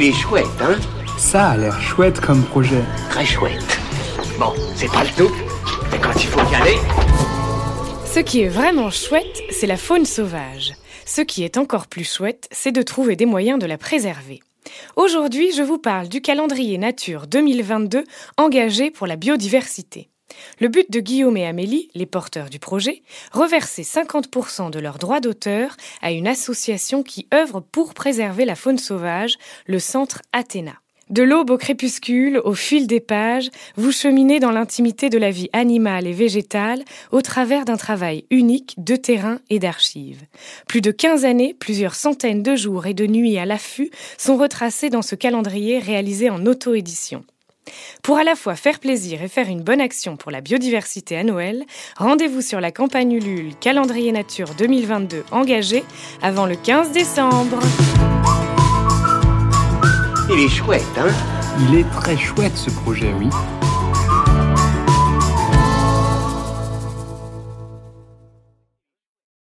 Il est chouette, hein Ça a l'air chouette comme projet. Très chouette. Bon, c'est pas le tout, mais quand il faut y aller... Ce qui est vraiment chouette, c'est la faune sauvage. Ce qui est encore plus chouette, c'est de trouver des moyens de la préserver. Aujourd'hui, je vous parle du calendrier Nature 2022 engagé pour la biodiversité. Le but de Guillaume et Amélie, les porteurs du projet, reverser 50% de leurs droits d'auteur à une association qui œuvre pour préserver la faune sauvage, le Centre Athéna. De l'aube au crépuscule, au fil des pages, vous cheminez dans l'intimité de la vie animale et végétale au travers d'un travail unique de terrain et d'archives. Plus de 15 années, plusieurs centaines de jours et de nuits à l'affût sont retracés dans ce calendrier réalisé en auto-édition. Pour à la fois faire plaisir et faire une bonne action pour la biodiversité à Noël, rendez-vous sur la campagne Ulule Calendrier Nature 2022 engagée avant le 15 décembre. Il est chouette, hein? Il est très chouette ce projet, oui.